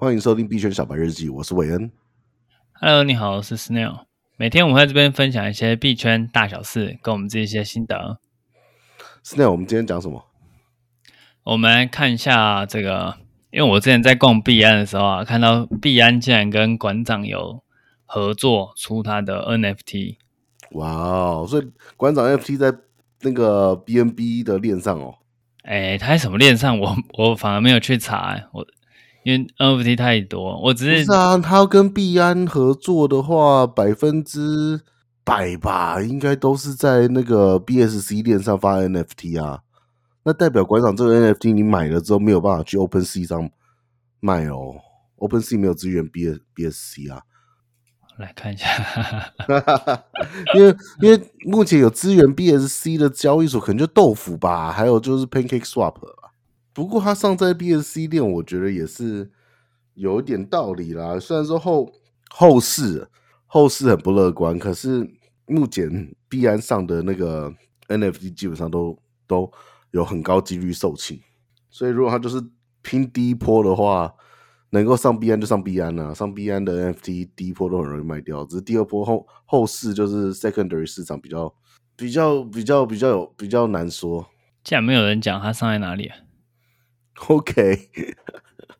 欢迎收听币圈小白日记，我是韦恩。Hello，你好，我是 Snail。每天我们在这边分享一些币圈大小事，跟我们自己一些心得。Snail，我们今天讲什么？我们来看一下这个，因为我之前在逛币安的时候啊，看到币安竟然跟馆长有合作出他的 NFT。哇哦！所以馆长 NFT 在那个 BNB 的链上哦。哎，他在什么链上？我我反而没有去查，我因为 NFT 太多，我只是。是啊，他要跟币安合作的话，百分之百吧，应该都是在那个 BSC 链上发 NFT 啊。那代表馆长这个 NFT 你买了之后没有办法去 OpenSea 上卖哦，OpenSea 没有资源 B BSC 啊。来看一下，因为因为目前有资源 BSC 的交易所可能就豆腐吧，还有就是 Pancake Swap 吧。不过它上在 BSC 链，我觉得也是有一点道理啦。虽然说后后市后市很不乐观，可是目前币安上的那个 NFT 基本上都都有很高几率售罄，所以如果它就是拼第一波的话。能够上币安就上币安啊，上币安的 NFT 第一波都很容易卖掉，只是第二波后后市就是 secondary 市场比较比较比较比较有比较难说。既然没有人讲它上在哪里啊 OK，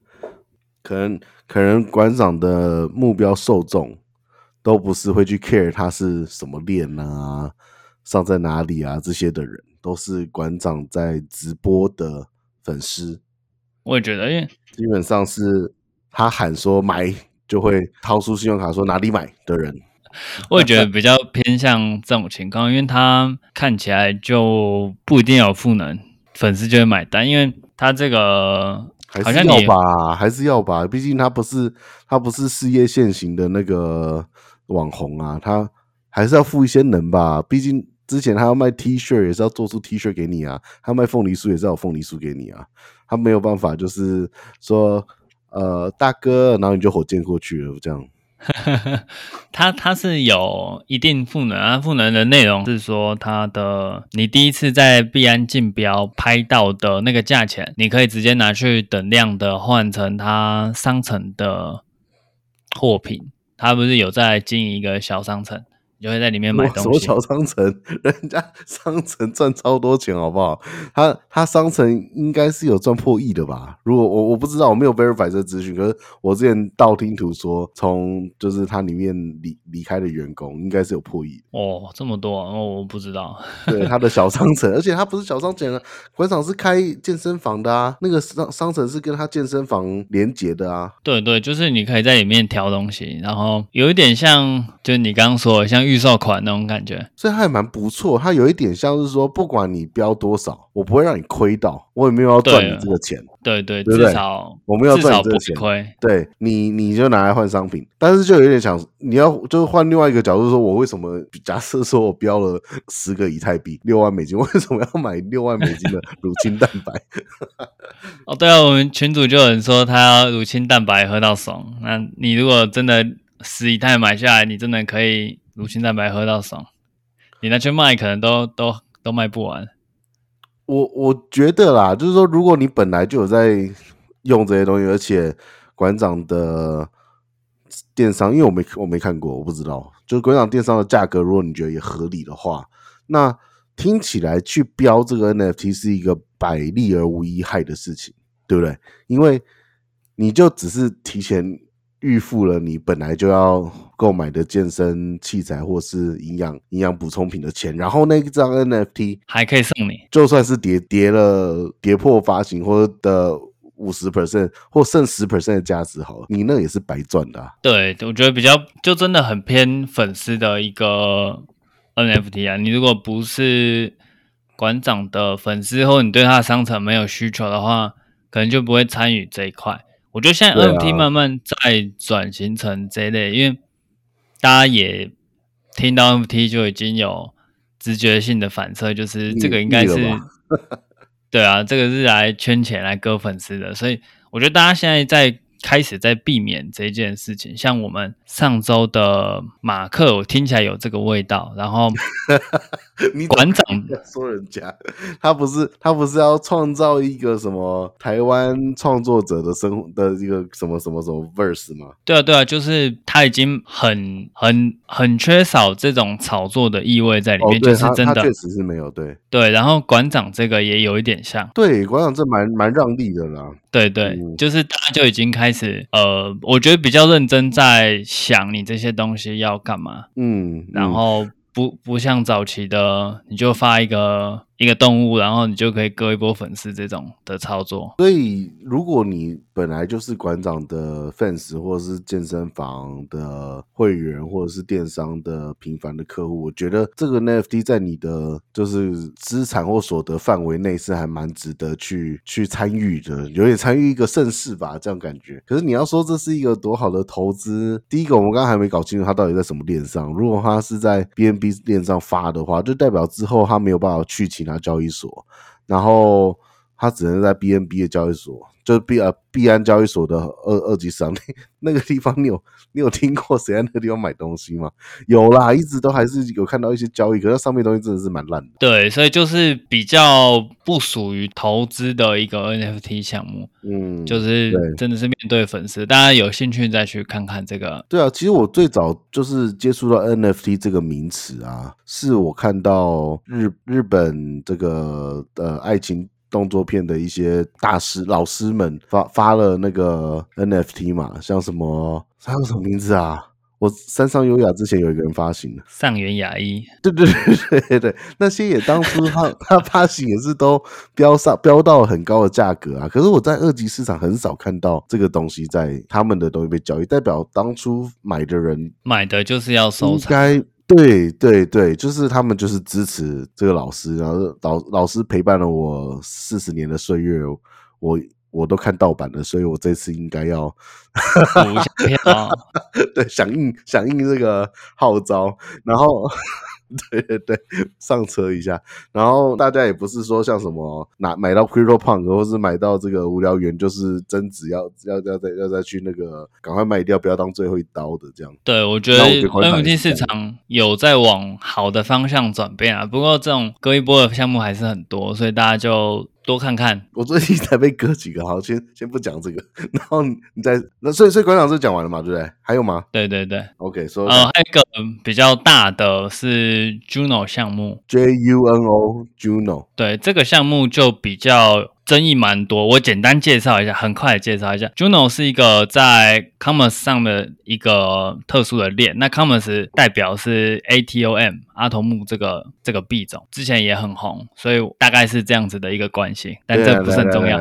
可能可能馆长的目标受众都不是会去 care 他是什么链啊，上在哪里啊这些的人，都是馆长在直播的粉丝。我也觉得，因为基本上是。他喊说买就会掏出信用卡说哪里买的人，我也觉得比较偏向这种情况，因为他看起来就不一定有赋能，粉丝就会买单，因为他这个好像要吧，还是要吧，毕竟他不是他不是事业线型的那个网红啊，他还是要付一些能吧，毕竟之前他要卖 T 恤也是要做出 T 恤给你啊，他卖凤梨酥也是要有凤梨酥给你啊，他没有办法就是说。呃，大哥，然后你就火箭过去了，这样。他他是有一定赋能啊，赋能的内容是说，他的你第一次在币安竞标拍到的那个价钱，你可以直接拿去等量的换成他商城的货品。他不是有在经营一个小商城？你就会在里面买东西。什么小商城？人家商城赚超多钱，好不好？他他商城应该是有赚破亿的吧？如果我我不知道，我没有 verify 这资讯。可是我之前道听途说，从就是他里面离离开的员工，应该是有破亿。哦，这么多，哦，我不知道。对，他的小商城，而且他不是小商城啊，馆长是开健身房的啊。那个商商城是跟他健身房连接的啊。对对，就是你可以在里面调东西，然后有一点像，就你刚刚说的，像。预售款那种感觉，所以它还蛮不错。它有一点像是说，不管你标多少，我不会让你亏到，我也没有要赚你这个钱。对对，对，对，至少我没有赚你这个钱，亏。对你，你就拿来换商品。但是就有点想，你要就是换另外一个角度说，我为什么假设说我标了十个以太币六万美金，为什么要买六万美金的乳清蛋白？哦，对啊，我们群主就有人说他要乳清蛋白喝到爽。那你如果真的十以太买下来，你真的可以。乳清蛋白喝到爽，你拿去卖可能都都都卖不完。我我觉得啦，就是说，如果你本来就有在用这些东西，而且馆长的电商，因为我没我没看过，我不知道。就是馆长电商的价格，如果你觉得也合理的话，那听起来去标这个 NFT 是一个百利而无一害的事情，对不对？因为你就只是提前。预付了你本来就要购买的健身器材或是营养营养补充品的钱，然后那一张 NFT 还可以送你，就算是跌跌了跌破发行或者的五十 percent 或剩十 percent 的价值，好了，你那也是白赚的啊。对，我觉得比较就真的很偏粉丝的一个 NFT 啊。你如果不是馆长的粉丝，或你对他的商城没有需求的话，可能就不会参与这一块。我觉得现在 NFT 慢慢在转型成这一类，啊、因为大家也听到 NFT 就已经有直觉性的反射，就是这个应该是 对啊，这个是来圈钱来割粉丝的，所以我觉得大家现在在开始在避免这件事情。像我们上周的马克，我听起来有这个味道。然后 你馆长说人家，他不是他不是要创造一个什么台湾创作者的生活的一个什么什么什么 verse 吗？对啊对啊，就是他已经很很很缺少这种炒作的意味在里面，哦、就是真的确实是没有对对。然后馆长这个也有一点像，对馆长这蛮蛮让利的啦。对对，嗯、就是大家就已经开始呃，我觉得比较认真在想你这些东西要干嘛，嗯，嗯然后。不不像早期的，你就发一个一个动物，然后你就可以割一波粉丝这种的操作。所以，如果你本来就是馆长的 fans，或者是健身房的会员，或者是电商的频繁的客户，我觉得这个 NFT 在你的就是资产或所得范围内是还蛮值得去去参与的，有点参与一个盛世吧，这样感觉。可是你要说这是一个多好的投资，第一个我们刚刚还没搞清楚它到底在什么链上。如果它是在 BNB 链上发的话，就代表之后它没有办法去其他交易所，然后他只能在 BNB 的交易所，就是币呃币安交易所的二二级市场 那个地方，你有你有听过谁在那个地方买东西吗？有啦，一直都还是有看到一些交易，可是上面东西真的是蛮烂的。对，所以就是比较不属于投资的一个 NFT 项目。嗯，就是真的是面对粉丝，大家有兴趣再去看看这个。对啊，其实我最早就是接触到 NFT 这个名词啊，是我看到日日本这个呃爱情。动作片的一些大师老师们发发了那个 NFT 嘛，像什么他有什么名字啊？我山上优雅之前有一个人发行的上元雅一，对对对对对，那些也当初他 他发行也是都飙上飙到很高的价格啊。可是我在二级市场很少看到这个东西在他们的东西被交易，代表当初买的人买的就是要收藏。对对对，就是他们就是支持这个老师，然后老老师陪伴了我四十年的岁月，我我都看盗版了，所以我这次应该要补一下票，对，响应响应这个号召，然后。对 对对，上车一下，然后大家也不是说像什么拿买到 CryptoPunk 或是买到这个无聊猿，就是增值要要要再要再去那个赶快卖掉，不要当最后一刀的这样。对，我觉得 NFT 市场有在往好的方向转变啊，不过这种割一波的项目还是很多，所以大家就。多看看，我最近才被割几个，好，先先不讲这个，然后你再那，所以所以馆长是讲完了嘛，对不对？还有吗？对对对，OK，说、so, 呃，还有一个比较大的是 Juno 项目，J U N O Juno，对，这个项目就比较。争议蛮多，我简单介绍一下，很快的介绍一下。Juno 是一个在 Commerce 上的一个特殊的链，那 Commerce 代表是 ATOM 阿童木这个这个币种，之前也很红，所以大概是这样子的一个关系，但这不是很重要。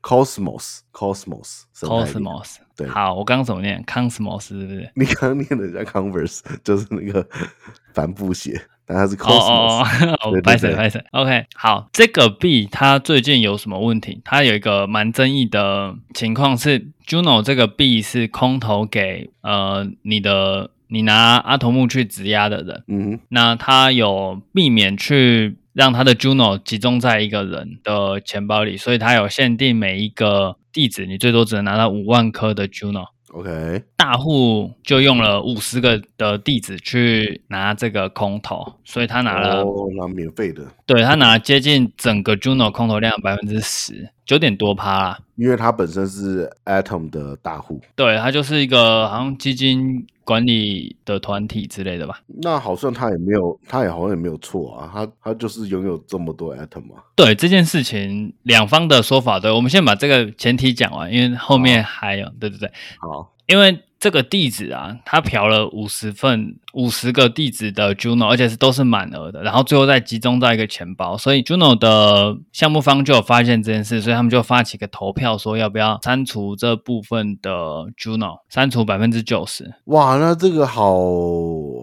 Cosmos，Cosmos，Cosmos，对，好，我刚刚怎么念？Cosmos 是不是？你刚刚念的叫 Converse，就是那个 帆布鞋。但它是 Cosmos 哦哦哦，拍谢拍谢，OK，好，这个币它最近有什么问题？它有一个蛮争议的情况是，Juno 这个币是空投给呃你的你拿阿童木去质押的人，嗯哼，那他有避免去让他的 Juno 集中在一个人的钱包里，所以他有限定每一个地址，你最多只能拿到五万颗的 Juno。OK，大户就用了五十个的地址去拿这个空投，所以他拿了哦，拿免费的，对，他拿接近整个 Juno 空投量百分之十，九点多趴啦。因为他本身是 Atom 的大户，对，他就是一个好像基金管理的团体之类的吧。那好像他也没有，他也好像也没有错啊，他他就是拥有这么多 Atom 啊。对这件事情，两方的说法，对，我们先把这个前提讲完，因为后面还有，对对对，好，因为。这个地址啊，他嫖了五十份、五十个地址的 Juno，而且是都是满额的，然后最后再集中在一个钱包，所以 Juno 的项目方就有发现这件事，所以他们就发起个投票，说要不要删除这部分的 Juno，删除百分之九十。哇，那这个好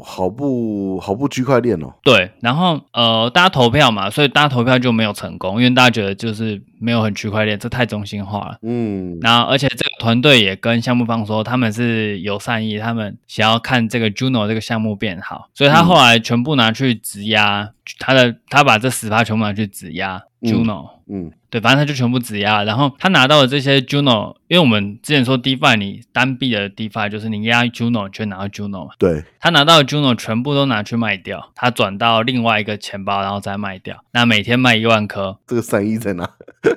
好不好不区块链哦？对，然后呃，大家投票嘛，所以大家投票就没有成功，因为大家觉得就是没有很区块链，这太中心化了。嗯，然后而且这个团队也跟项目方说，他们是。有善意，他们想要看这个 Juno 这个项目变好，所以他后来全部拿去质押、嗯、他的，他把这十趴全部拿去质押 Juno，嗯，对，反正他就全部质押，然后他拿到的这些 Juno，因因为我们之前说 DeFi 你单币的 DeFi 就是你押 Juno 就拿到 Juno 嘛，对，他拿到 Juno 全部都拿去卖掉，他转到另外一个钱包，然后再卖掉。那每天卖一万颗，这个生意在哪？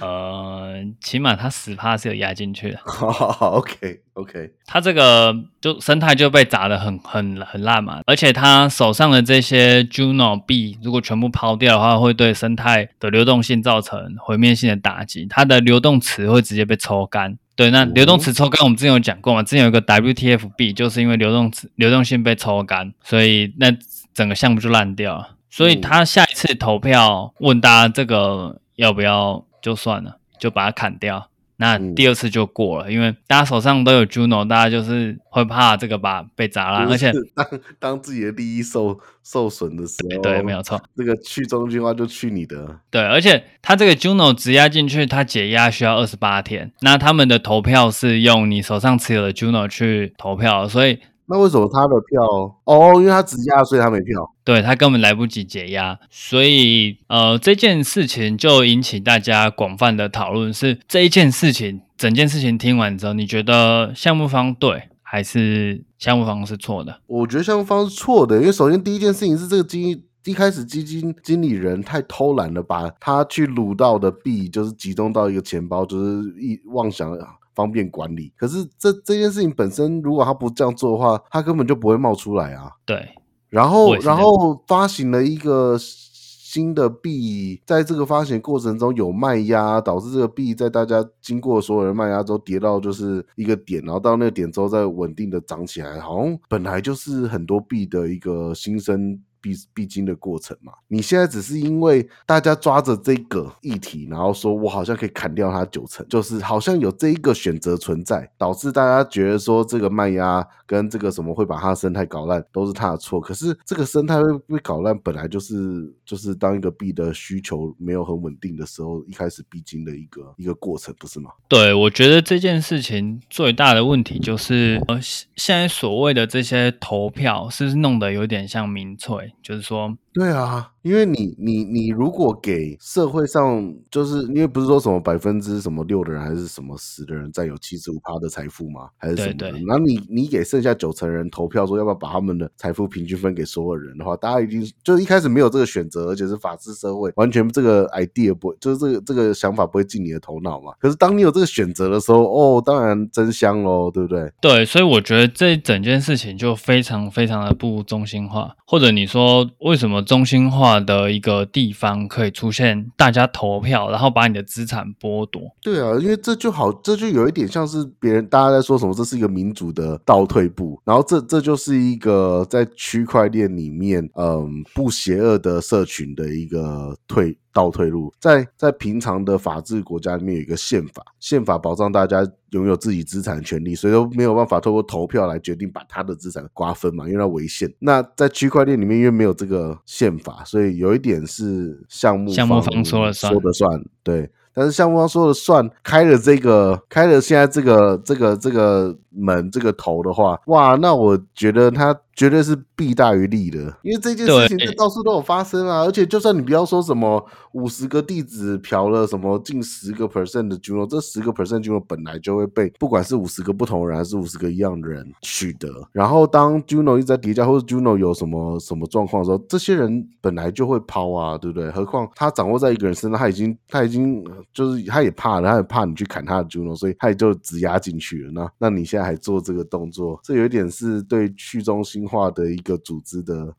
呃，起码他十趴是有压进去的。好好好，OK OK。他这个就生态就被砸得很很很烂嘛，而且他手上的这些 Juno 币如果全部抛掉的话，会对生态的流动性造成毁灭性的打击，它的流动池会直接被抽干。对，那流动池抽干，我们之前有讲过嘛，之前有一个 WTFB，，就是因为流动池流动性被抽干，所以那整个项目就烂掉了。所以他下一次投票问大家这个要不要。就算了，就把它砍掉。那第二次就过了，嗯、因为大家手上都有 Juno，大家就是会怕这个把被砸烂，而且当 当自己的利益受受损的时候，对，对，没有错，这个去中心化就去你的。对，而且他这个 Juno 直押进去，他解押需要二十八天。那他们的投票是用你手上持有的 Juno 去投票，所以。那为什么他的票哦？因为他直押，所以他没票。对，他根本来不及解压，所以呃，这件事情就引起大家广泛的讨论。是这一件事情，整件事情听完之后，你觉得项目方对还是项目方是错的？我觉得项目方是错的，因为首先第一件事情是这个基金一开始基金经理人太偷懒了，把他去撸到的币就是集中到一个钱包，就是一妄想。方便管理，可是这这件事情本身，如果他不这样做的话，他根本就不会冒出来啊。对，然后然后发行了一个新的币，在这个发行过程中有卖压，导致这个币在大家经过所有人卖压之后跌到就是一个点，然后到那个点之后再稳定的涨起来，好像本来就是很多币的一个新生。必必经的过程嘛，你现在只是因为大家抓着这个议题，然后说我好像可以砍掉它九成，就是好像有这一个选择存在，导致大家觉得说这个卖压跟这个什么会把它的生态搞烂都是他的错。可是这个生态会被搞烂，本来就是就是当一个币的需求没有很稳定的时候，一开始必经的一个一个过程，不是吗？对，我觉得这件事情最大的问题就是，呃，现在所谓的这些投票是不是弄得有点像民粹？就是说，对啊。因为你你你如果给社会上，就是因为不是说什么百分之什么六的人还是什么十的人占有七十五趴的财富吗？还是什么？对对。然后你你给剩下九成人投票说要不要把他们的财富平均分给所有人的话，大家已经就是一开始没有这个选择，而且是法治社会，完全这个 idea 不，就是这个这个想法不会进你的头脑嘛。可是当你有这个选择的时候，哦，当然真香喽，对不对？对，所以我觉得这整件事情就非常非常的不中心化，或者你说为什么中心化？的一个地方可以出现大家投票，然后把你的资产剥夺。对啊，因为这就好，这就有一点像是别人大家在说什么，这是一个民主的倒退步。然后这这就是一个在区块链里面，嗯，不邪恶的社群的一个退。倒退路，在在平常的法治国家里面有一个宪法，宪法保障大家拥有自己资产权利，所以都没有办法透过投票来决定把他的资产瓜分嘛，因为它违宪。那在区块链里面，因为没有这个宪法，所以有一点是项目项目方说了算，说的算，对。但是项目方说了算，开了这个，开了现在这个这个这个门这个头的话，哇，那我觉得他。绝对是弊大于利的，因为这件事情是到处都有发生啊！而且就算你不要说什么五十个地址嫖了什么近十个 percent 的 Juno，这十个 percent Juno 本来就会被不管是五十个不同人还是五十个一样的人取得。然后当 Juno 一直在叠加或者 Juno 有什么什么状况的时候，这些人本来就会抛啊，对不对？何况他掌握在一个人身上，他已经他已经就是他也怕了，他也怕你去砍他的 Juno，所以他也就只压进去了。那那你现在还做这个动作，这有点是对去中心化的一个组织的，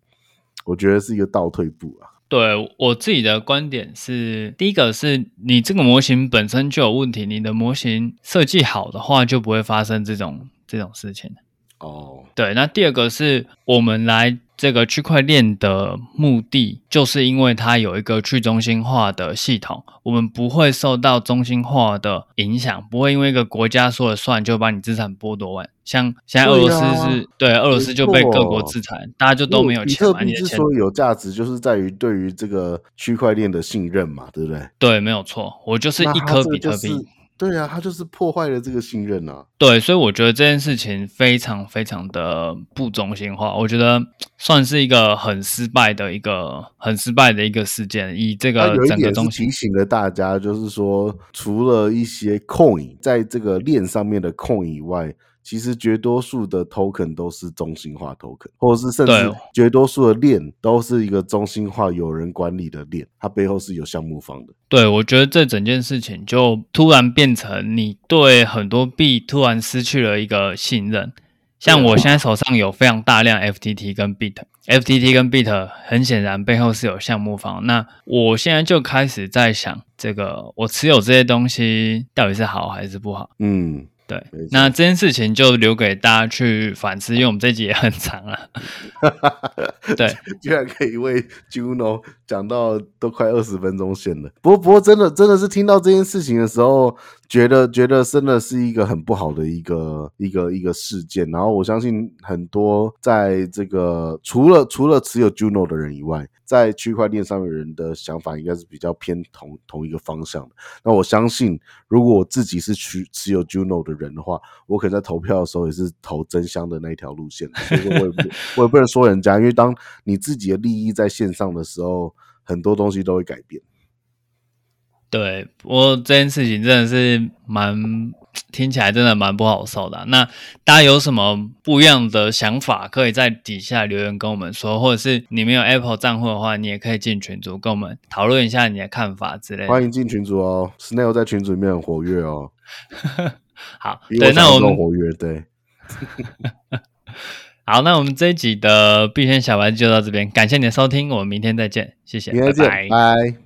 我觉得是一个倒退步啊。对，我自己的观点是，第一个是你这个模型本身就有问题，你的模型设计好的话，就不会发生这种这种事情。哦，对，那第二个是我们来。这个区块链的目的，就是因为它有一个去中心化的系统，我们不会受到中心化的影响，不会因为一个国家说了算就把你资产剥夺完。像现在俄罗斯是对，俄罗斯就被各国制裁，大家就都没有钱嘛。比特币之所以有价值，就是在于对于这个区块链的信任嘛，对不对？对，没有错，我就是一颗比特币。对啊，他就是破坏了这个信任啊。对，所以我觉得这件事情非常非常的不中心化，我觉得算是一个很失败的一个很失败的一个事件。以这个整个中心提醒了大家，就是说，除了一些 coin 在这个链上面的 coin 以外。其实绝多数的 token 都是中心化 token，或者是甚至绝多数的链都是一个中心化有人管理的链，它背后是有项目方的。对，我觉得这整件事情就突然变成你对很多币突然失去了一个信任。像我现在手上有非常大量 FTT 跟 BIT，FTT 跟 BIT 很显然背后是有项目方。那我现在就开始在想，这个我持有这些东西到底是好还是不好？嗯。对，那这件事情就留给大家去反思，因为我们这集也很长了。对，居然可以为 Juno 讲到都快二十分钟线了。不过，不过真的真的是听到这件事情的时候。觉得觉得真的是一个很不好的一个一个一个事件，然后我相信很多在这个除了除了持有 Juno 的人以外，在区块链上面的人的想法应该是比较偏同同一个方向的。那我相信，如果我自己是持持有 Juno 的人的话，我可能在投票的时候也是投真香的那一条路线。所以说我也不我也不能说人家，因为当你自己的利益在线上的时候，很多东西都会改变。对，不过这件事情真的是蛮听起来真的蛮不好受的啊。那大家有什么不一样的想法，可以在底下留言跟我们说，或者是你没有 Apple 账户的话，你也可以进群组跟我们讨论一下你的看法之类的。欢迎进群组哦，Snail 在群组里面很活跃哦。好，对，那我们活跃，对。好，那我们这一集的币圈小白就到这边，感谢你的收听，我们明天再见，谢谢，明天见，拜拜。